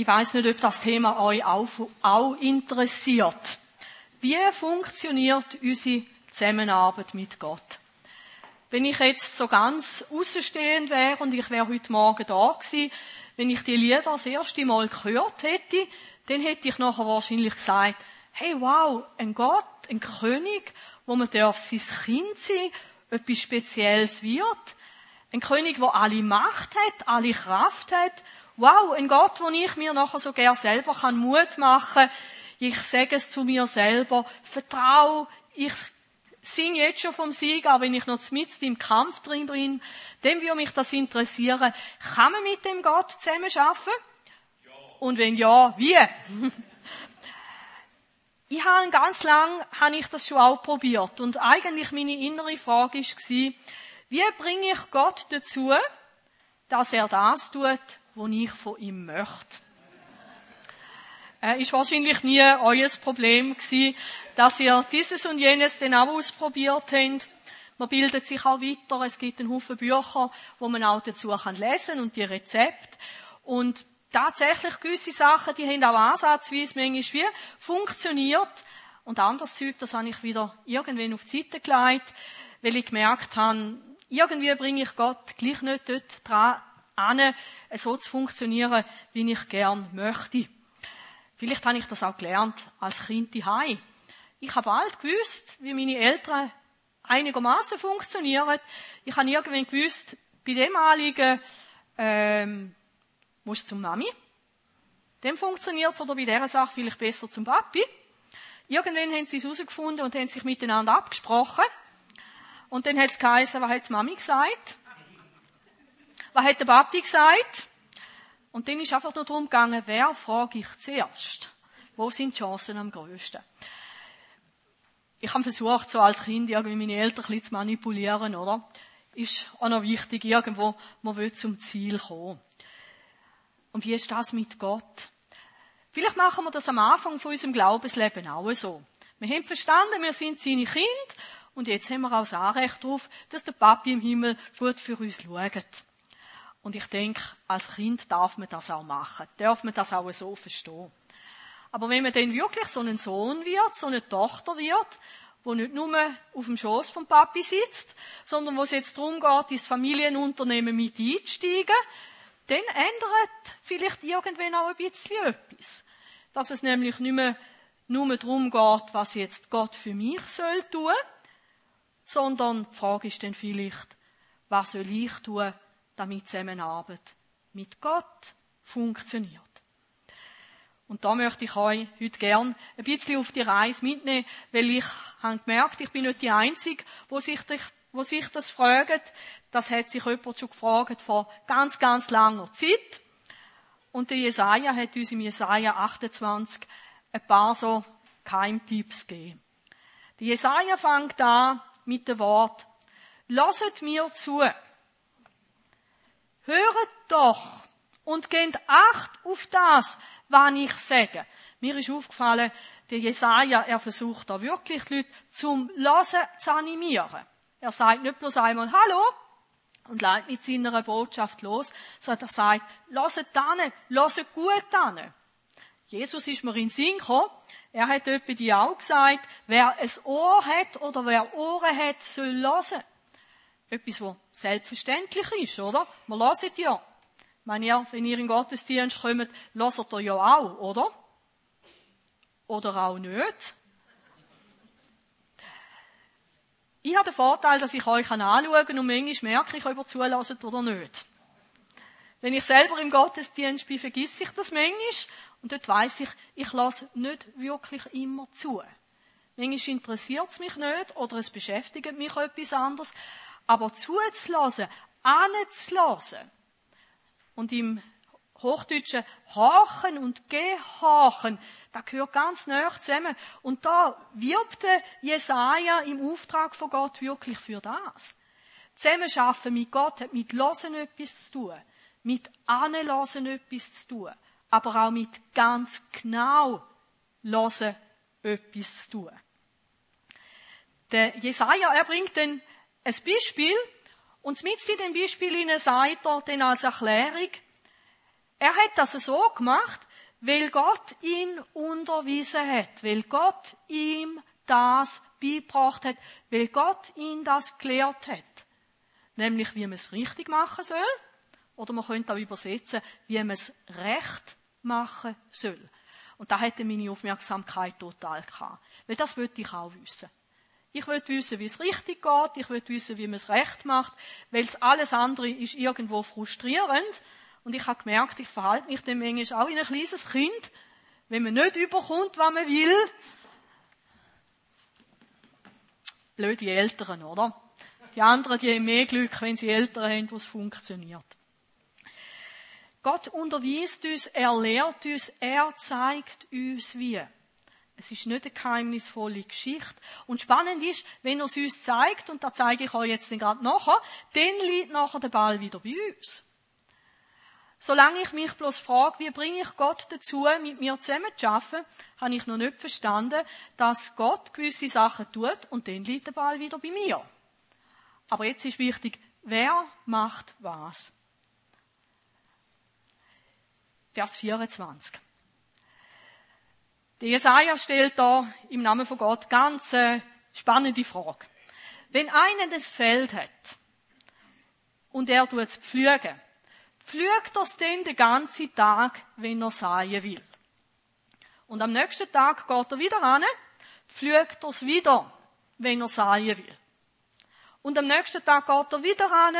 Ich weiß nicht, ob das Thema euch auch, interessiert. Wie funktioniert unsere Zusammenarbeit mit Gott? Wenn ich jetzt so ganz außenstehend wäre und ich wäre heute Morgen da gewesen, wenn ich die Lieder das erste Mal gehört hätte, dann hätte ich nachher wahrscheinlich gesagt, hey wow, ein Gott, ein König, wo man darf sein Kind sein, etwas Spezielles wird. Ein König, der alle Macht hat, alle Kraft hat wow, ein Gott, wo ich mir nachher so gern selber kann Mut machen Ich sage es zu mir selber, vertrau, ich singe jetzt schon vom Sieg, aber wenn ich noch mit im Kampf drin bin, dann würde mich das interessieren. Kann man mit dem Gott zusammen schaffen? Ja. Und wenn ja, wie? ich habe ganz lang, habe ich das schon auch probiert. Und eigentlich meine innere Frage war, wie bringe ich Gott dazu, dass er das tut, wo ich von ihm möchte. Äh, ist wahrscheinlich nie euer Problem gewesen, dass ihr dieses und jenes dann auch ausprobiert habt. Man bildet sich auch weiter. Es gibt einen Haufen Bücher, wo man auch dazu kann lesen und die Rezepte. Und tatsächlich gewisse Sachen, die haben auch ansatzweise manchmal wie funktioniert. Und anderes Zeug, das habe ich wieder irgendwann auf die Seite gelegt, weil ich gemerkt habe, irgendwie bringe ich Gott gleich nicht dort dran an, so zu funktionieren, wie ich gern möchte. Vielleicht habe ich das auch gelernt als Kind daheim. Ich habe bald gewusst, wie meine Eltern einigermaßen funktionieren. Ich habe irgendwann gewusst, bei dem Anliegen ähm, muss zum Mami. Dem funktioniert es oder bei dieser Sache vielleicht besser zum Papi. Irgendwann haben sie es herausgefunden und haben sich miteinander abgesprochen. Und dann hat es geheißen, was hat Mami gesagt? Was hat der Papi gesagt? Und dann ist einfach nur darum gegangen, wer frage ich zuerst? Wo sind die Chancen am grössten? Ich habe versucht, so als Kind irgendwie meine Eltern ein bisschen zu manipulieren, oder? Ist auch noch wichtig, irgendwo, man will zum Ziel kommen. Und wie ist das mit Gott? Vielleicht machen wir das am Anfang von unserem Glaubensleben auch so. Wir haben verstanden, wir sind seine Kinder und jetzt haben wir auch das Anrecht darauf, dass der Papi im Himmel gut für uns schaut. Und ich denke, als Kind darf man das auch machen. Darf man das auch so verstehen. Aber wenn man dann wirklich so ein Sohn wird, so eine Tochter wird, wo nicht nur auf dem Schoß vom Papi sitzt, sondern wo es jetzt darum geht, ins Familienunternehmen mit einzusteigen, dann ändert vielleicht irgendwann auch ein bisschen etwas. Dass es nämlich nicht mehr nur darum geht, was jetzt Gott für mich soll tun, sondern die Frage ist dann vielleicht, was soll ich tun, damit Zusammenarbeit mit Gott funktioniert. Und da möchte ich euch heute gern ein bisschen auf die Reise mitnehmen, weil ich habe gemerkt, ich bin nicht die Einzige, wo sich, wo sich das fragt. Das hat sich jemand schon gefragt vor ganz, ganz langer Zeit. Und der Jesaja hat uns im Jesaja 28 ein paar so Keimtipps gegeben. Der Jesaja fängt an mit dem Wort, Lasset mir zu, Höret doch und gebt Acht auf das, was ich sage. Mir ist aufgefallen, der Jesaja, er versucht da wirklich die Leute zum Lassen zu animieren. Er sagt nicht bloß einmal Hallo und leitet mit seiner Botschaft los, sondern er sagt, lasset dann, lasset gut dann. Jesus ist mir in den Sinn gekommen. Er hat etwa die auch gesagt, wer ein Ohr hat oder wer Ohren hat, soll hören. Etwas, was selbstverständlich ist, oder? Man hört ja. Meine, ja, wenn ihr in den Gottesdienst kommt, hört ihr ja auch, oder? Oder auch nicht. Ich habe den Vorteil, dass ich euch anschauen kann und manchmal merke ich, ob ihr zulässt oder nicht. Wenn ich selber im Gottesdienst bin, vergesse ich das manchmal. Und dort weiss ich, ich lasse nicht wirklich immer zu. Manchmal interessiert es mich nicht oder es beschäftigt mich etwas anderes. Aber zuzulassen, anzulassen und im Hochdeutschen Hachen und Gehachen, da gehört ganz nah zusammen. Und da wirbt Jesaja im Auftrag von Gott wirklich für das. Zusammenarbeiten mit Gott hat mit Losen etwas zu tun, mit Anlassen etwas zu tun, aber auch mit ganz genau Losen etwas zu tun. Der Jesaja, er bringt dann ein Beispiel, und mit in dem Beispiel Ihnen sagt er dann als Erklärung, er hat das so gemacht, weil Gott ihn unterwiesen hat, weil Gott ihm das beigebracht hat, weil Gott ihn das gelehrt hat. Nämlich, wie man es richtig machen soll. Oder man könnte auch übersetzen, wie man es recht machen soll. Und da hätte meine Aufmerksamkeit total gehabt. Weil das wollte ich auch wissen. Ich will wissen, wie es richtig geht. Ich will wissen, wie man es recht macht. Weil alles andere ist irgendwo frustrierend. Und ich habe gemerkt, ich verhalte mich dem manchmal auch wie ein kleines Kind. Wenn man nicht überkommt, was man will. Blöde Eltern, oder? Die anderen, die haben mehr Glück, wenn sie Eltern haben, wo es funktioniert. Gott unterweist uns, er lehrt uns, er zeigt uns wie. Es ist nicht eine geheimnisvolle Geschichte. Und spannend ist, wenn er es uns zeigt, und da zeige ich euch jetzt gerade nachher, dann liegt nachher der Ball wieder bei uns. Solange ich mich bloß frage, wie bringe ich Gott dazu, mit mir zusammen zu arbeiten, habe ich noch nicht verstanden, dass Gott gewisse Sachen tut und dann liegt der Ball wieder bei mir. Aber jetzt ist wichtig, wer macht was? Vers 24. Der Jesaja stellt da im Namen von Gott ganz äh, spannende Frage. Wenn einer das Feld hat und er tut es pflügen, pflügt er es denn den ganzen Tag, wenn er säen will? Und am nächsten Tag geht er wieder an, pflügt er es wieder, wenn er säen will. Und am nächsten Tag geht er wieder an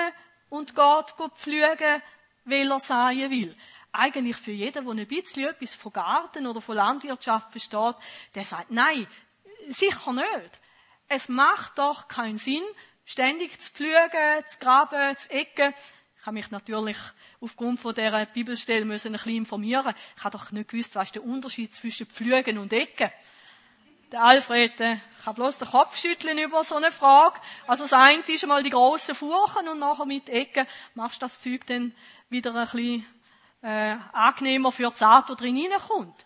und geht pflügen, weil er säen will eigentlich für jeden, der ein bisschen etwas von Garten oder von Landwirtschaft versteht, der sagt, nein, sicher nicht. Es macht doch keinen Sinn, ständig zu pflügen, zu graben, zu ecken. Ich habe mich natürlich aufgrund von dieser Bibelstelle müssen ein bisschen informieren. Ich habe doch nicht gewusst, was ist der Unterschied zwischen pflügen und ecken. Der Alfred äh, kann bloß den Kopf schütteln über so eine Frage. Also das eine ist einmal die grossen Furchen und nachher mit Ecken machst du das Zeug dann wieder ein bisschen äh, angenehmer für das Auto drin hineinkommt.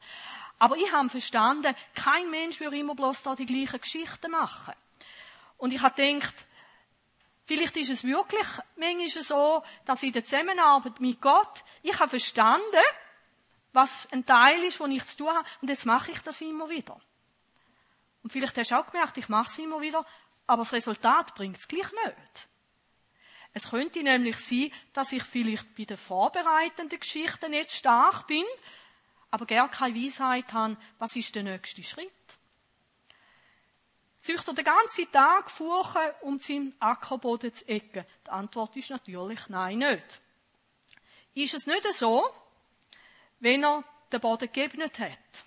Aber ich habe verstanden, kein Mensch würde immer bloß da die gleichen Geschichten machen. Und ich habe gedacht, vielleicht ist es wirklich manchmal so, dass in der Zusammenarbeit mit Gott, ich habe verstanden, was ein Teil ist, wo ich zu tun habe, und jetzt mache ich das immer wieder. Und vielleicht hast du auch gemerkt, ich mache es immer wieder, aber das Resultat bringt es gleich nicht. Es könnte nämlich sein, dass ich vielleicht bei den vorbereitenden Geschichten nicht stark bin, aber gar keine Weisheit habe, was ist der nächste Schritt. Zücht er den ganzen Tag Furchen, um seinen Ackerboden zu ecken? Die Antwort ist natürlich nein, nicht. Ist es nicht so, wenn er den Boden geebnet hat?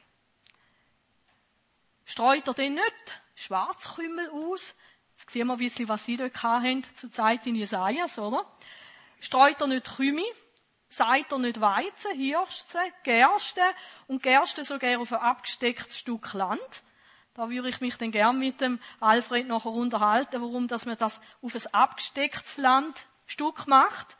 Streut er den nicht Schwarzkümmel aus, Jetzt sehen wir ein bisschen, was sie dort hatten, zur Zeit in Jesajas, oder? Streut er nicht Kümi, seid er nicht Weizen, Hirse, Gerste und Gerste sogar auf ein abgestecktes Stück Land. Da würde ich mich dann gern mit dem Alfred nachher unterhalten, warum, dass man das auf ein abgestecktes Landstück macht.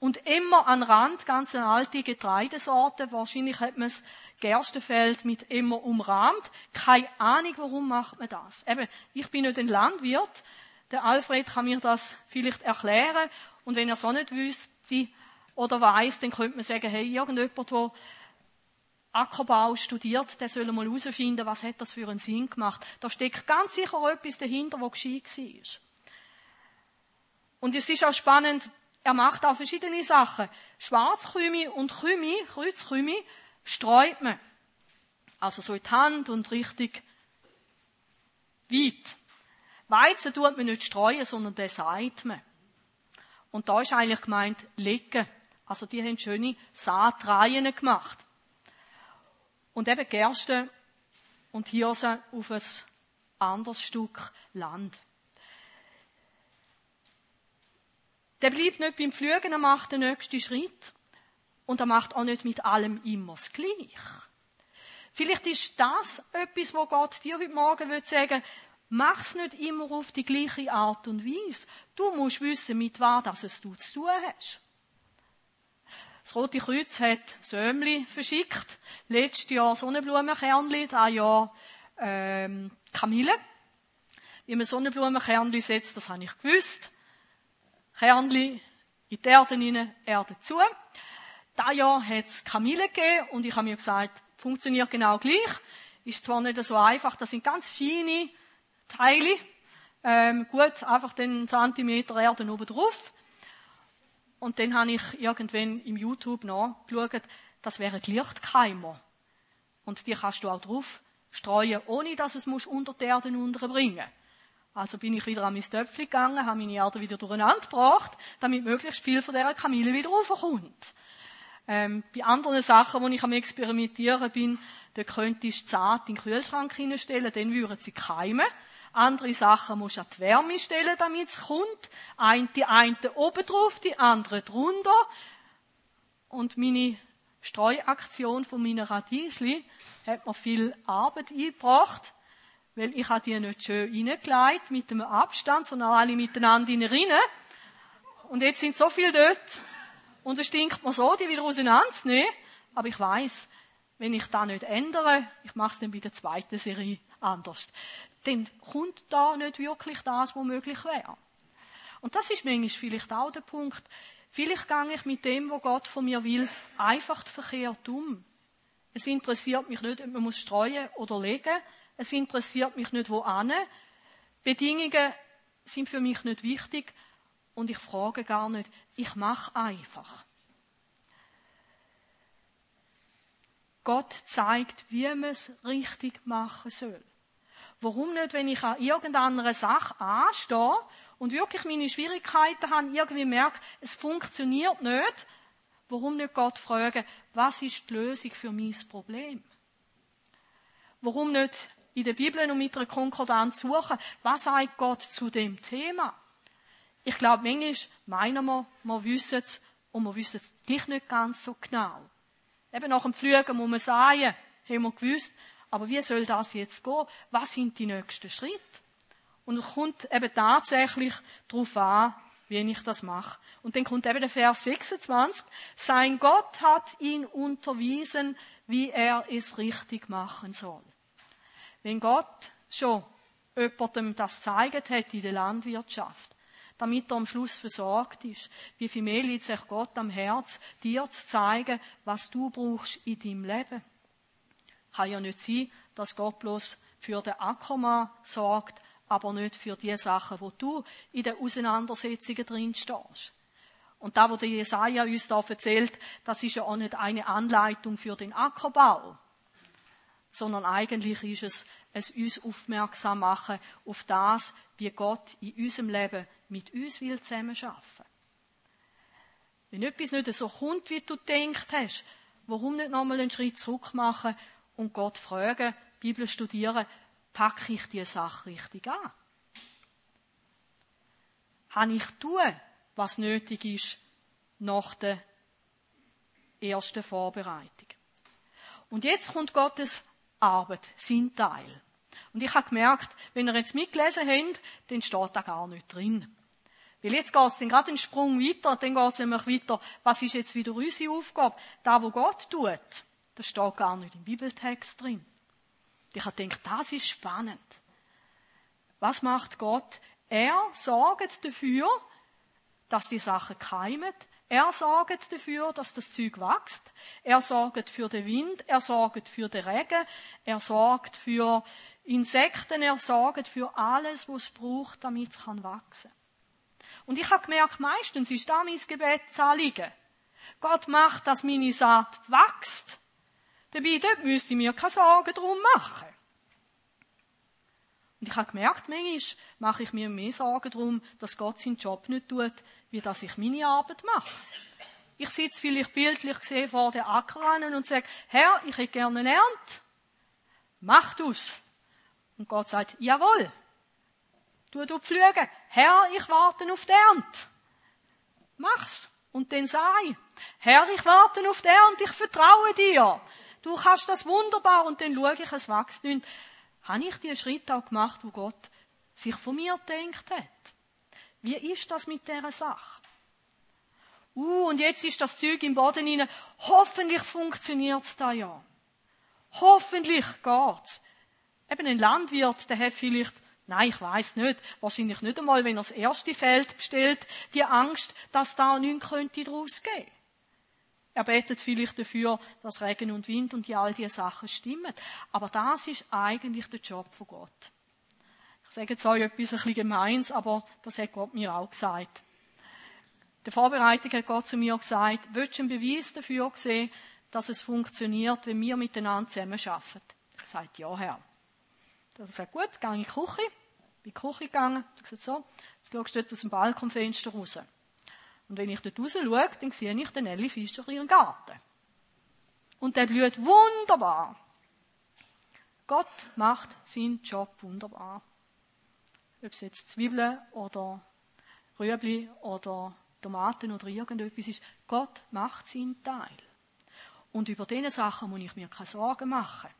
Und immer an Rand ganz eine alte Getreidesorte. Wahrscheinlich hat man es Gerstenfeld mit immer umrahmt. Keine Ahnung, warum macht man das. Eben, ich bin nicht ein Landwirt. Der Alfred kann mir das vielleicht erklären. Und wenn er auch nicht wüsste oder weiß, dann könnte man sagen, hey, irgendjemand, der Ackerbau studiert, der soll mal herausfinden, was hat das für einen Sinn gemacht. Da steckt ganz sicher etwas dahinter, was gescheit war. Und es ist auch spannend, er macht auch verschiedene Sachen. Schwarzkümi und Kümi, Kreuzkümi, streut man. Also so in die Hand und richtig weit. Weizen tut man nicht streuen, sondern den seit man. Und da ist eigentlich gemeint, legen. Also die haben schöne Saatreihen gemacht. Und eben Gerste und Hirse auf ein anderes Stück Land. Der bleibt nicht beim Flügen, er macht den nächsten Schritt. Und er macht auch nicht mit allem immer das Gleiche. Vielleicht ist das etwas, wo Gott dir heute Morgen will sagen mach's nicht immer auf die gleiche Art und Weise. Du musst wissen, mit was es du zu tun hast. Das Rote Kreuz hat Sömli verschickt. Letztes Jahr Sonnenblumenkernli, dieses Jahr ähm, Kamille. Wie man Sonnenblumenkernli setzt, das habe ich gewusst. Kernli in die Erde rein, Erde zu. Da Jahr hat es Kamille gegeben und ich habe mir gesagt, funktioniert genau gleich. Ist zwar nicht so einfach, das sind ganz feine Teile. Ähm, gut, einfach den Zentimeter Erde oben drauf. Und dann habe ich irgendwann im YouTube nachgeschaut, das wäre Lichtkeimer. Und die kannst du auch drauf streuen, ohne dass es musst unter die Erde unterbringen Also bin ich wieder an mein Töpfchen gegangen, habe meine Erde wieder durcheinander gebracht, damit möglichst viel von dieser Kamille wieder raufkommt. Ähm, bei anderen Sachen, wo ich am Experimentieren bin, da könntest du zart in den Kühlschrank hineinstellen, dann würden sie keimen. Andere Sachen musst du an die Wärme stellen, damit es kommt. Ein, die einen oben drauf, die anderen drunter. Und meine Streuaktion von meiner Radiesli hat mir viel Arbeit eingebracht, weil ich habe die nicht schön reingelegt mit dem Abstand, sondern alle miteinander rein. Und jetzt sind so viele dort. Und es stinkt mir so, die wieder auseinanderzunehmen. Aber ich weiß, wenn ich da nicht ändere, ich mache es dann bei der zweiten Serie anders dann kommt da nicht wirklich das, was möglich wäre. Und das ist manchmal vielleicht auch der Punkt. Vielleicht gehe ich mit dem, was Gott von mir will, einfach verkehrt um. Es interessiert mich nicht, ob man muss streuen oder legen. Es interessiert mich nicht, wo an. Bedingungen sind für mich nicht wichtig und ich frage gar nicht. Ich mache einfach. Gott zeigt, wie man es richtig machen soll. Warum nicht, wenn ich an irgendeiner Sache anstehe und wirklich meine Schwierigkeiten habe, irgendwie merke, es funktioniert nicht, warum nicht Gott fragen, was ist die Lösung für mein Problem? Warum nicht in der Bibel und mit einer Konkordanz suchen, was sagt Gott zu dem Thema? Ich glaube, manchmal meinen wir, wir wissen es und wir wissen es nicht ganz so genau. Eben nach dem Flügen muss man sagen, haben wir gewusst, aber wie soll das jetzt gehen? Was sind die nächsten Schritte? Und es kommt eben tatsächlich darauf an, wie ich das mache. Und dann kommt eben der Vers 26. Sein Gott hat ihn unterwiesen, wie er es richtig machen soll. Wenn Gott schon jemandem das gezeigt hat in der Landwirtschaft, damit er am Schluss versorgt ist, wie viel mehr liegt sich Gott am Herz, dir zu zeigen, was du brauchst in deinem Leben. Kann ja nicht sein, dass Gott bloß für den Ackermann sorgt, aber nicht für die Sachen, wo du in den Auseinandersetzungen drin stehst. Und da, wo der Jesaja uns da erzählt, das ist ja auch nicht eine Anleitung für den Ackerbau, sondern eigentlich ist es es uns aufmerksam machen auf das, wie Gott in unserem Leben mit uns will zusammenarbeiten. Wenn etwas nicht so kommt, wie du gedacht hast, warum nicht nochmal einen Schritt zurück machen und Gott fragen, Bibel studieren, packe ich die Sache richtig an? Habe ich tun, was nötig ist nach der ersten Vorbereitung? Und jetzt kommt Gottes Arbeit, sein Teil. Und ich habe gemerkt, wenn ihr jetzt mitgelesen habt, dann steht da gar nicht drin. Weil jetzt geht es dann gerade einen Sprung weiter, dann geht es nämlich weiter, was ist jetzt wieder unsere Aufgabe? Da, wo Gott tut. Das steht gar nicht im Bibeltext drin. Ich habe gedacht, das ist spannend. Was macht Gott? Er sorgt dafür, dass die Sachen keimen. Er sorgt dafür, dass das Zeug wächst. Er sorgt für den Wind. Er sorgt für den Regen. Er sorgt für Insekten. Er sorgt für alles, was es braucht, damit es wachsen kann. Und ich habe gemerkt, meistens ist da mein Gebetsanliegen. Gott macht, dass meine Saat wächst. Dabei, dort müsste ich mir keine Sorgen drum machen. Und ich habe gemerkt, manchmal mache ich mir mehr Sorgen darum, dass Gott seinen Job nicht tut, wie dass ich meine Arbeit mache. Ich sitze vielleicht bildlich gesehen vor der Ackerrannen und sage, Herr, ich hätte gerne eine Ernte. Mach du's. Und Gott sagt, jawohl. Du, du pflügen. Herr, ich warte auf die Ernte. Mach's. Und dann sei, Herr, ich warte auf die Ernte, ich vertraue dir du kannst das wunderbar und dann schaue ich, es wächst nicht. Habe ich diesen Schritt auch gemacht, wo Gott sich von mir gedacht hat? Wie ist das mit dieser Sache? Uh, und jetzt ist das Zeug im Boden rein. Hoffentlich funktioniert's da ja. Hoffentlich geht's. Eben ein Landwirt, der hat vielleicht, nein, ich weiß nicht, wahrscheinlich nicht einmal, wenn er das erste Feld bestellt, die Angst, dass da nichts könnte daraus gehen. Er betet vielleicht dafür, dass Regen und Wind und die all diese Sachen stimmen. Aber das ist eigentlich der Job von Gott. Ich sage jetzt euch etwas ein bisschen gemeins, aber das hat Gott mir auch gesagt. Der Vorbereitung hat Gott zu mir gesagt, willst du einen Beweis dafür sehen, dass es funktioniert, wenn wir miteinander zusammen arbeiten? Ich sagte, ja, Herr. Er hat gesagt, gut, gehe in die Küche. Bin in die Küche gegangen. Er hat gesagt, so, jetzt schaust du dort aus dem Balkonfenster raus. Und wenn ich dort raus schaue, dann sehe ich den Elli Fischer ihren Garten. Und der blüht wunderbar. Gott macht seinen Job wunderbar. Ob es jetzt Zwiebeln oder Rüebli oder Tomaten oder irgendetwas ist. Gott macht seinen Teil. Und über diese Sachen muss ich mir keine Sorgen machen.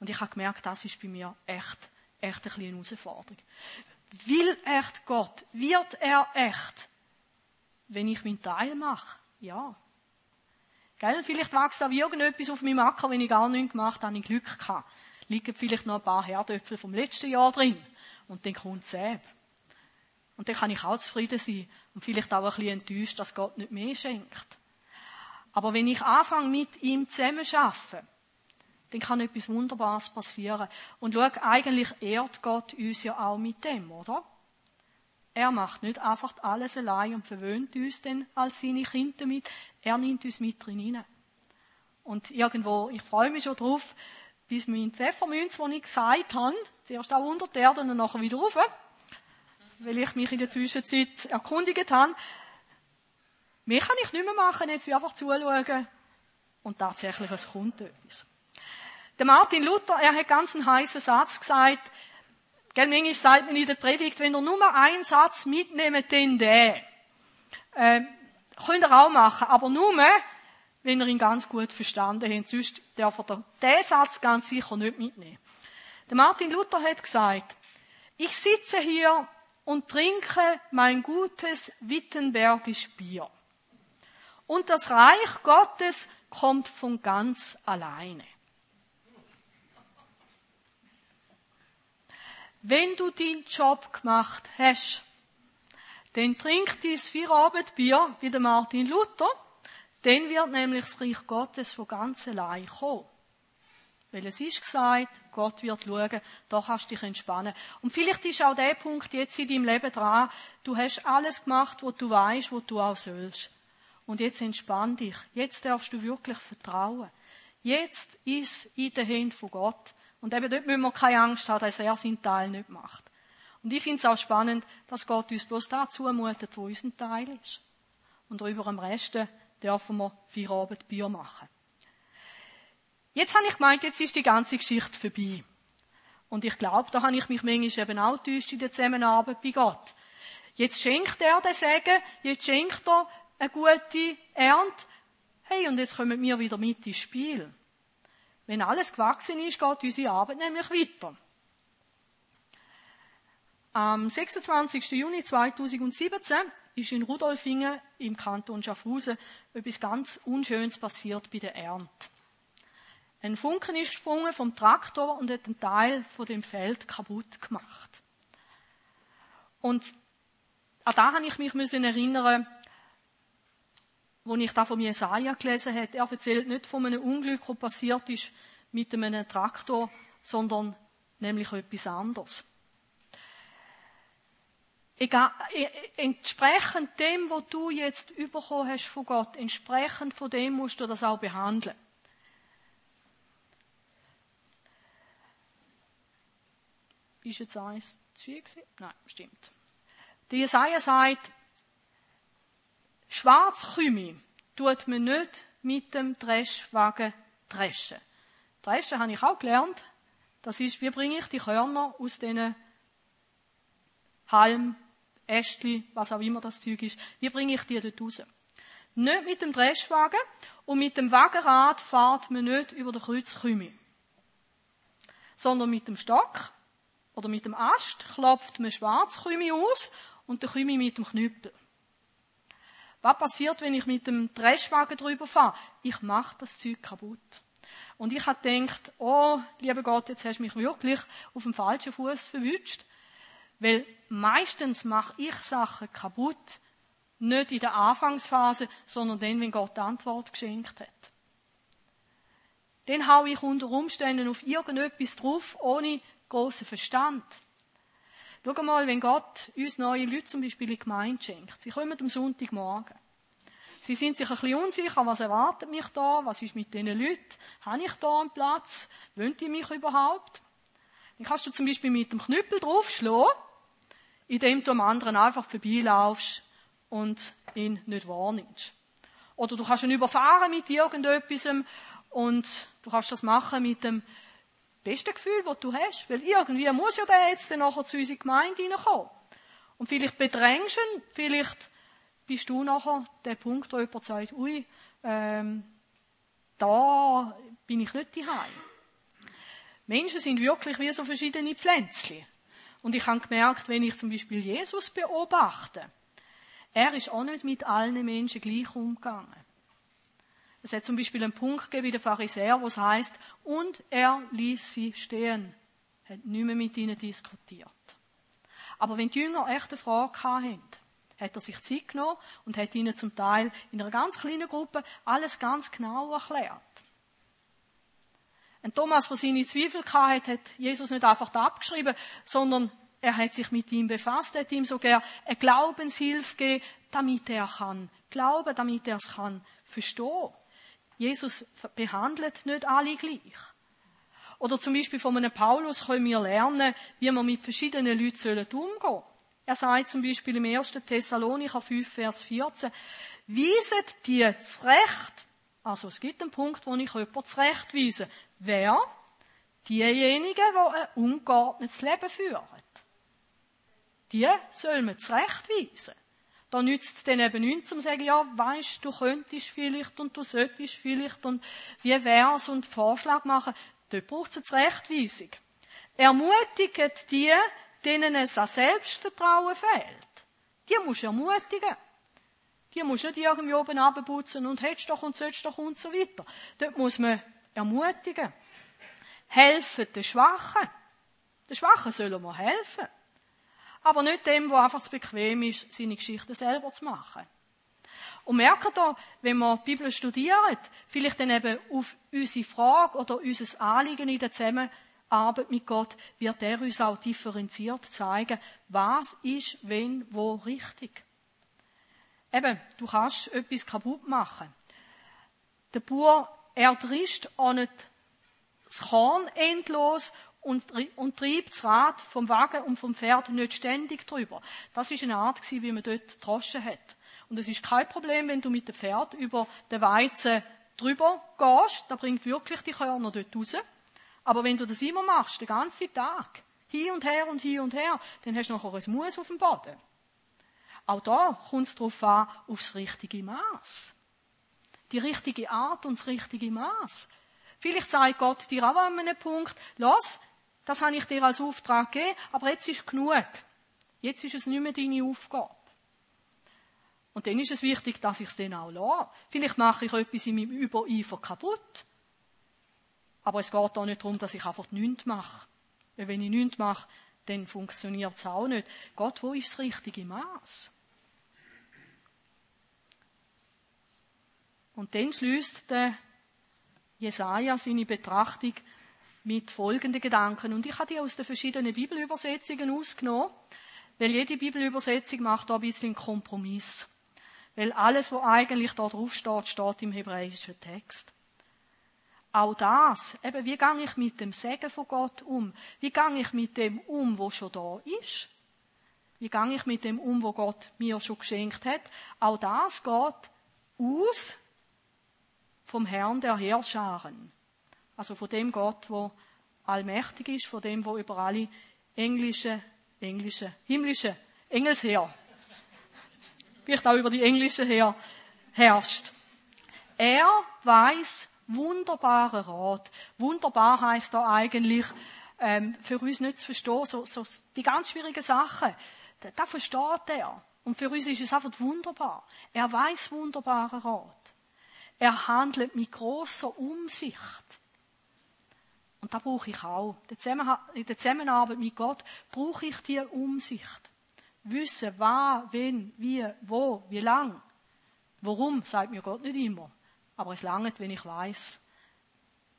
Und ich habe gemerkt, das ist bei mir echt, echt ein eine Herausforderung. Will echt Gott? Wird er echt? Wenn ich meinen Teil mache? Ja. Gell? Vielleicht wächst auch irgendetwas auf meinem Acker, wenn ich gar nichts gemacht habe, ich Glück gehabt. Liegen vielleicht noch ein paar Herdöpfel vom letzten Jahr drin. Und dann kommt es Und dann kann ich auch zufrieden sein und vielleicht auch ein bisschen enttäuscht, dass Gott nicht mehr schenkt. Aber wenn ich anfange, mit ihm zusammen zu arbeiten, dann kann etwas Wunderbares passieren. Und schau, eigentlich ehrt Gott uns ja auch mit dem, oder? Er macht nicht einfach alles allein und verwöhnt uns dann als seine Kinder mit. Er nimmt uns mit rein. Und irgendwo, ich freue mich schon drauf, bis mein Pfeffermünz, den ich gesagt habe, zuerst auch unter der Erde und dann nachher wieder rauf, weil ich mich in der Zwischenzeit erkundigt habe. Mehr kann ich nicht mehr machen, jetzt wie einfach zuschauen. Und tatsächlich, es kommt etwas. Der Martin Luther, er hat ganz einen heißen Satz gesagt. Gell, manchmal sagt man in der Predigt, wenn ihr nur einen Satz mitnehmt, dann den. Äh, könnt ihr auch machen, aber nur, wenn ihr ihn ganz gut verstanden habt. Sonst darf ihr den Satz ganz sicher nicht mitnehmen. Der Martin Luther hat gesagt, ich sitze hier und trinke mein gutes Wittenbergisch Bier. Und das Reich Gottes kommt von ganz alleine. Wenn du deinen Job gemacht hast, dann trink dein Feierabendbier wie der Martin Luther, dann wird nämlich das Reich Gottes von ganz allein kommen. Weil es ist gesagt, Gott wird schauen, da kannst du dich entspannen. Und vielleicht ist auch der Punkt jetzt in deinem Leben dran, du hast alles gemacht, was du weißt, was du auch sollst. Und jetzt entspann dich. Jetzt darfst du wirklich vertrauen. Jetzt ist in den Händen von Gott. Und eben dort müssen wir keine Angst haben, dass er seinen Teil nicht macht. Und ich finde es auch spannend, dass Gott uns bloß da zumutet, wo unser Teil ist. Und über dem Rest dürfen wir vier Abend Bier machen. Jetzt habe ich gemeint, jetzt ist die ganze Geschichte vorbei. Und ich glaube, da habe ich mich manchmal eben auch täuscht in der Zusammenarbeit bei Gott. Jetzt schenkt er den Segen, jetzt schenkt er eine gute Ernte. Hey, und jetzt kommen wir wieder mit ins Spiel. Wenn alles gewachsen ist, geht unsere Arbeit nämlich weiter. Am 26. Juni 2017 ist in Rudolfingen im Kanton Schaffhausen etwas ganz Unschönes passiert bei der Ernte. Ein Funken ist gesprungen vom Traktor und hat einen Teil von dem Feld kaputt gemacht. Und an da habe ich mich müssen erinnern, wo ich da von Jesaja gelesen habe, er erzählt nicht von einem Unglück, das passiert ist mit einem Traktor, sondern nämlich etwas anderes. Egal, e, entsprechend dem, was du jetzt bekommen hast von Gott, entsprechend von dem musst du das auch behandeln. Ist jetzt eins zu viel? Nein, stimmt. Der Jesaja sagt, Schwarzkümi tut man nicht mit dem Dreschwagen dreschen. Dreschen habe ich auch gelernt. Das ist, wie bringe ich die Körner aus diesen Halm, Ästli, was auch immer das Zeug ist, wie bringe ich die dort raus? Nicht mit dem Dreschwagen und mit dem Wagenrad fahrt man nicht über den Kreuzkümi. Sondern mit dem Stock oder mit dem Ast klopft man Schwarzkümi aus und der Kümi mit dem Knüppel. Was passiert, wenn ich mit dem Dreschwagen drüber fahre? Ich mache das Zeug kaputt. Und ich habe gedacht, oh, lieber Gott, jetzt hast du mich wirklich auf dem falschen Fuß verwünscht. Weil meistens mache ich Sachen kaputt, Nicht in der Anfangsphase, sondern dann, wenn Gott die Antwort geschenkt hat. Dann haue ich unter Umständen auf irgendetwas drauf, ohne großen Verstand. Schau mal, wenn Gott uns neue Leute zum Beispiel in die Gemeinde schenkt. Sie kommen am Sonntagmorgen. Sie sind sich ein bisschen unsicher, was erwartet mich da, was ist mit diesen Leuten, habe ich da einen Platz, wollen die mich überhaupt? Dann kannst du zum Beispiel mit dem Knüppel draufschlagen, indem du am anderen einfach vorbeilaufst und ihn nicht wahrnimmst. Oder du kannst ihn überfahren mit irgendetwas und du kannst das machen mit dem besten Gefühl, das du hast. Weil irgendwie muss ja der jetzt dann nachher zu unserer Gemeinde reinkommen. Und vielleicht bedrängst du ihn, vielleicht bist du nachher der Punkt, wo jemand sagt, ui, ähm, da bin ich nicht daheim. Menschen sind wirklich wie so verschiedene Pflänzchen. Und ich habe gemerkt, wenn ich zum Beispiel Jesus beobachte, er ist auch nicht mit allen Menschen gleich umgegangen. Es hat zum Beispiel einen Punkt gegeben bei den Pharisäern, wo es heißt, und er ließ sie stehen, hat nicht mehr mit ihnen diskutiert. Aber wenn die Jünger echt eine Frage hatten, hat er sich Zeit genommen und hat ihnen zum Teil in einer ganz kleinen Gruppe alles ganz genau erklärt. Ein Thomas, der seine Zweifel hatte, hat Jesus nicht einfach abgeschrieben, sondern er hat sich mit ihm befasst, hat ihm sogar eine Glaubenshilfe gegeben, damit er kann glauben, damit er es kann verstehen. Jesus behandelt nicht alle gleich. Oder zum Beispiel von einem Paulus können wir lernen, wie wir mit verschiedenen Leuten umgehen sollen. Er sagt zum Beispiel im 1. Thessalonicher 5, Vers 14, weiset die zurecht. Also es gibt einen Punkt, wo ich jemanden zurechtweise. Wer? Diejenigen, die ein ungeordnetes Leben führen. Die soll man zurechtweisen. Da nützt es dann eben nichts, um zu sagen, ja, weisst, du könntest vielleicht und du solltest vielleicht und wie wär's und Vorschlag machen. Dort braucht es eine Zurechtweisung. Ermutigt die, denen es an Selbstvertrauen fehlt. Die musst du ermutigen. Die musst du nicht irgendwie oben abputzen und hättest doch und sollst doch und so weiter. Dort muss man ermutigen. Helfen den Schwachen. Den Schwachen sollen wir helfen aber nicht dem, wo einfach zu bequem ist, seine Geschichte selber zu machen. Und merkt ihr, wenn man die Bibel studiert, vielleicht dann eben auf unsere Frage oder unser Anliegen in der Zusammenarbeit mit Gott, wird er uns auch differenziert zeigen, was ist, wenn, wo richtig. Eben, du kannst etwas kaputt machen. Der Bauer erdrischt auch nicht das Korn endlos und, und treibt das Rad vom Wagen und vom Pferd nicht ständig drüber. Das ist eine Art, wie man dort droschen hat. Und es ist kein Problem, wenn du mit dem Pferd über den Weizen drüber gehst. Da bringt wirklich die Körner dort raus. Aber wenn du das immer machst, den ganzen Tag, hin und her und hin und her, dann hast du nachher ein Mus auf dem Boden. Auch da kommt es darauf an, aufs richtige Maß. Die richtige Art und das richtige Maß. Vielleicht sagt Gott dir auch an einem Punkt, los, das habe ich dir als Auftrag gegeben, aber jetzt ist genug. Jetzt ist es nicht mehr deine Aufgabe. Und dann ist es wichtig, dass ich es dann auch lasse. Vielleicht mache ich etwas in meinem Übereifer kaputt. Aber es geht auch nicht darum, dass ich einfach nichts mache. Weil wenn ich nichts mache, dann funktioniert es auch nicht. Gott, wo ist das richtige Maß? Und dann schließt der Jesaja seine Betrachtung mit folgenden Gedanken. Und ich habe die aus den verschiedenen Bibelübersetzungen ausgenommen, weil jede Bibelübersetzung macht da ein bisschen Kompromiss. Weil alles, was eigentlich da drauf steht, steht im hebräischen Text. Auch das, eben, wie gehe ich mit dem Segen von Gott um? Wie gehe ich mit dem um, wo schon da ist? Wie gehe ich mit dem um, wo Gott mir schon geschenkt hat? Auch das geht aus vom Herrn der Herrscharen. Also von dem Gott, wo allmächtig ist, von dem, wo über alle englische, englische, himmlische Engelsheer, vielleicht auch über die englische Heer, herrscht. Er weiß wunderbare Rat. Wunderbar heißt da eigentlich, ähm, für uns nicht zu verstehen, so, so die ganz schwierigen Sachen. Da, da versteht er. Und für uns ist es einfach wunderbar. Er weiß wunderbare Rat. Er handelt mit großer Umsicht. Und da brauche ich auch. In der Zusammenarbeit mit Gott brauche ich die Umsicht. wissen, wann, wenn, wie, wo, wie lang. Warum, sagt mir Gott nicht immer. Aber es langt, wenn ich weiß,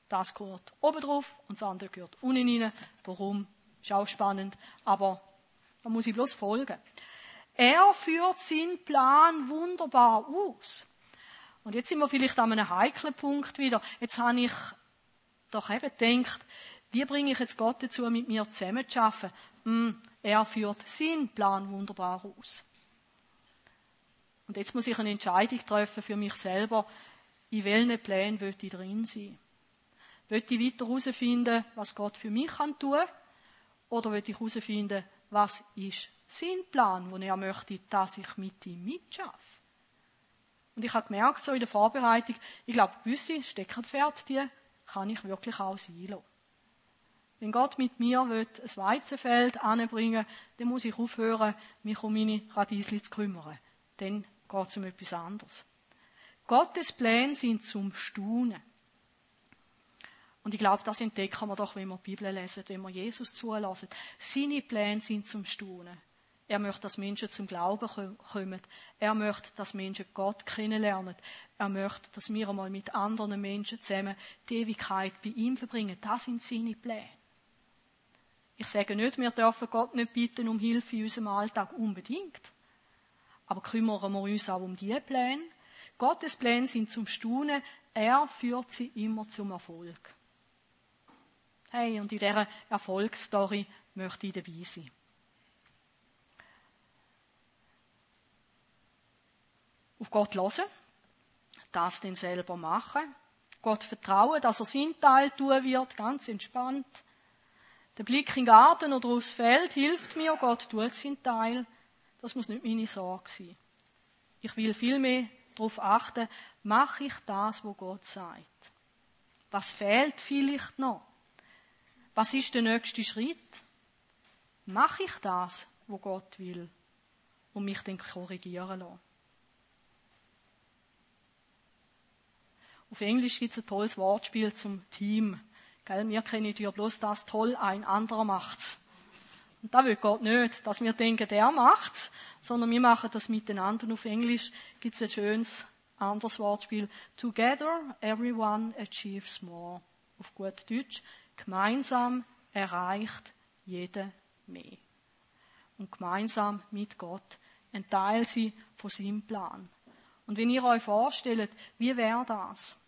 das gehört oben drauf und das andere gehört unten rein. Warum? Ist auch spannend. Aber da muss ich bloß folgen. Er führt seinen Plan wunderbar aus. Und jetzt sind wir vielleicht an einem heiklen Punkt wieder. Jetzt habe ich doch eben gedacht, wie bringe ich jetzt Gott dazu, mit mir zusammen zu arbeiten? Hm, er führt seinen Plan wunderbar aus. Und jetzt muss ich eine Entscheidung treffen für mich selber, in welchen Plänen will ich drin sein. Will ich weiter herausfinden, was Gott für mich kann tun oder will ich herausfinden, was ist sein Plan, wo er möchte, dass ich mit ihm mitschaffe? Und ich habe gemerkt, so in der Vorbereitung, ich glaube, gewisse Steckerpferde, die kann ich wirklich auch sein lassen. Wenn Gott mit mir will, ein Weizenfeld anbringen dann muss ich aufhören, mich um meine Radiesli zu kümmern. Dann geht es um etwas anderes. Gottes Pläne sind zum Staunen. Und ich glaube, das entdecken wir doch, wenn wir die Bibel lesen, wenn wir Jesus zulassen. Seine Pläne sind zum Staunen. Er möchte, dass Menschen zum Glauben kommen. Er möchte, dass Menschen Gott kennenlernen. Er möchte, dass wir einmal mit anderen Menschen zusammen die Ewigkeit bei ihm verbringen. Das sind seine Pläne. Ich sage nicht, wir dürfen Gott nicht bitten um Hilfe in unserem Alltag unbedingt. Aber kümmern wir uns auch um diese Pläne. Gottes Pläne sind zum Staunen. Er führt sie immer zum Erfolg. Hey, und in dieser Erfolgsstory möchte ich dabei sein. Auf Gott hören, das dann selber machen, Gott vertrauen, dass er seinen Teil tun wird, ganz entspannt. Der Blick in den Garten oder aufs Feld hilft mir, Gott tut seinen Teil. Das muss nicht meine Sorge sein. Ich will vielmehr darauf achten, mache ich das, wo Gott sagt. Was fehlt vielleicht noch? Was ist der nächste Schritt? Mache ich das, wo Gott will und mich dann korrigieren lassen? Auf Englisch gibt es ein tolles Wortspiel zum Team. Gell, wir kennen ja bloß das toll, ein anderer macht's. Und da will Gott nicht, dass wir denken, der macht's, sondern wir machen das miteinander. Und auf Englisch gibt es ein schönes anderes Wortspiel. Together everyone achieves more. Auf gut Deutsch. Gemeinsam erreicht jeder mehr. Und gemeinsam mit Gott ein Teil sie von seinem Plan. Und wenn ihr euch vorstellt, wie wäre das,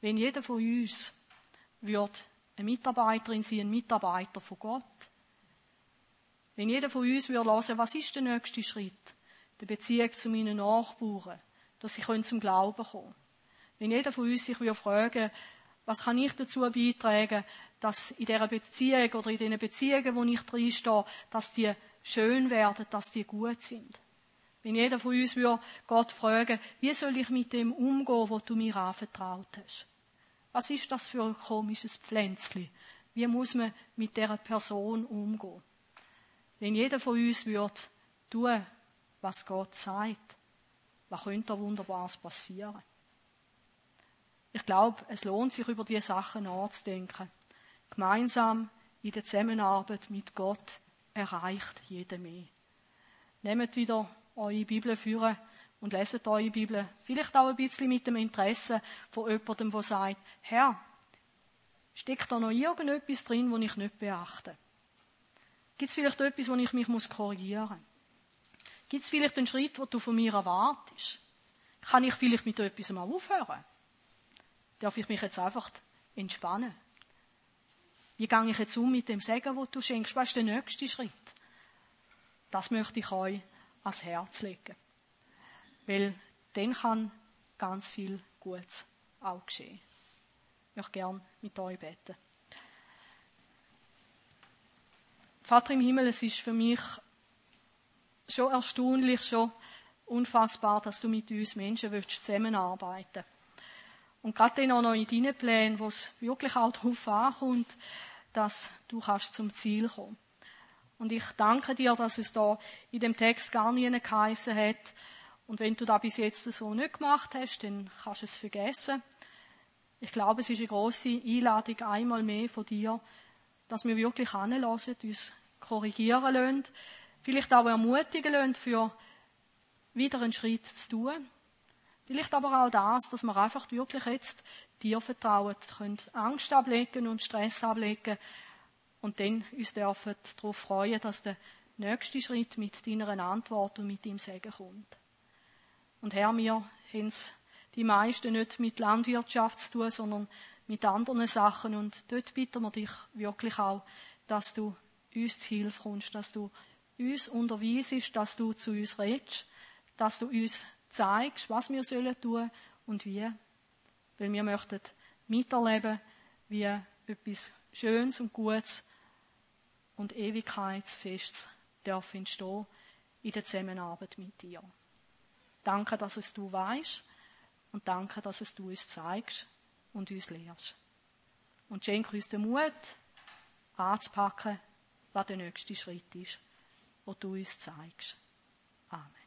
wenn jeder von uns wird eine Mitarbeiterin sein, ein Mitarbeiter von Gott? Wenn jeder von uns würde hören, was ist der nächste Schritt? Der Beziehung zu meinen Nachbarn, dass sie zum Glauben kommen. Wenn jeder von uns sich würde fragen, was kann ich dazu beitragen, dass in dieser Beziehung oder in den Beziehungen, wo ich drinstehe, dass die schön werden, dass die gut sind. Wenn jeder von uns würde Gott fragen, wie soll ich mit dem umgehen, was du mir anvertraut hast? Was ist das für ein komisches Pflänzchen? Wie muss man mit dieser Person umgehen? Wenn jeder von uns würde tun, was Gott sagt, was könnte Wunderbares passieren? Ich glaube, es lohnt sich, über diese Sachen nachzudenken. Gemeinsam in der Zusammenarbeit mit Gott erreicht jeder mehr. Nehmt wieder eure Bibel führen und leset eure Bibel. Vielleicht auch ein bisschen mit dem Interesse von jemandem, der sagt, Herr, steckt da noch irgendetwas drin, was ich nicht beachte? Gibt es vielleicht etwas, wo ich mich korrigieren muss? Gibt es vielleicht einen Schritt, den du von mir erwartest? Kann ich vielleicht mit etwas mal aufhören? Darf ich mich jetzt einfach entspannen? Wie gehe ich jetzt um mit dem Segen, wo du schenkst? Was ist der nächste Schritt? Das möchte ich euch ans Herz legen. Weil dann kann ganz viel Gutes auch geschehen. Ich möchte gerne mit euch beten. Vater im Himmel, es ist für mich schon erstaunlich, schon unfassbar, dass du mit uns Menschen zusammenarbeiten willst. Und gerade dann auch noch in deinen Plänen, wo es wirklich auch darauf ankommt, dass du kannst zum Ziel kommen. Und ich danke dir, dass es da in dem Text gar nie geheißen hat. Und wenn du da bis jetzt so nicht gemacht hast, dann kannst du es vergessen. Ich glaube, es ist eine große Einladung einmal mehr von dir, dass wir wirklich anlassen, uns korrigieren lassen, vielleicht auch ermutigen lassen, für wieder einen Schritt zu tun. Vielleicht aber auch das, dass wir einfach wirklich jetzt dir vertrauen, können Angst ablegen und Stress ablegen und dann uns dürfen darauf freuen, dass der nächste Schritt mit deiner Antwort und mit deinem Segen kommt. Und Herr, wir haben es die meisten nicht mit Landwirtschaft zu tun, sondern mit anderen Sachen. Und dort bitten wir dich wirklich auch, dass du uns zu Hilfe kommst, dass du uns unterweisest, dass du zu uns redest, dass du uns zeigst, was wir sollen tun und wie. Weil wir möchten miterleben, wie etwas Schönes und Gutes und Ewigkeitsfestes darf entstehen in der Zusammenarbeit mit dir. Danke, dass es du weißt und danke, dass es du uns zeigst und uns lehrst. Und schenke uns den Mut, anzupacken, was der nächste Schritt ist, wo du uns zeigst. Amen.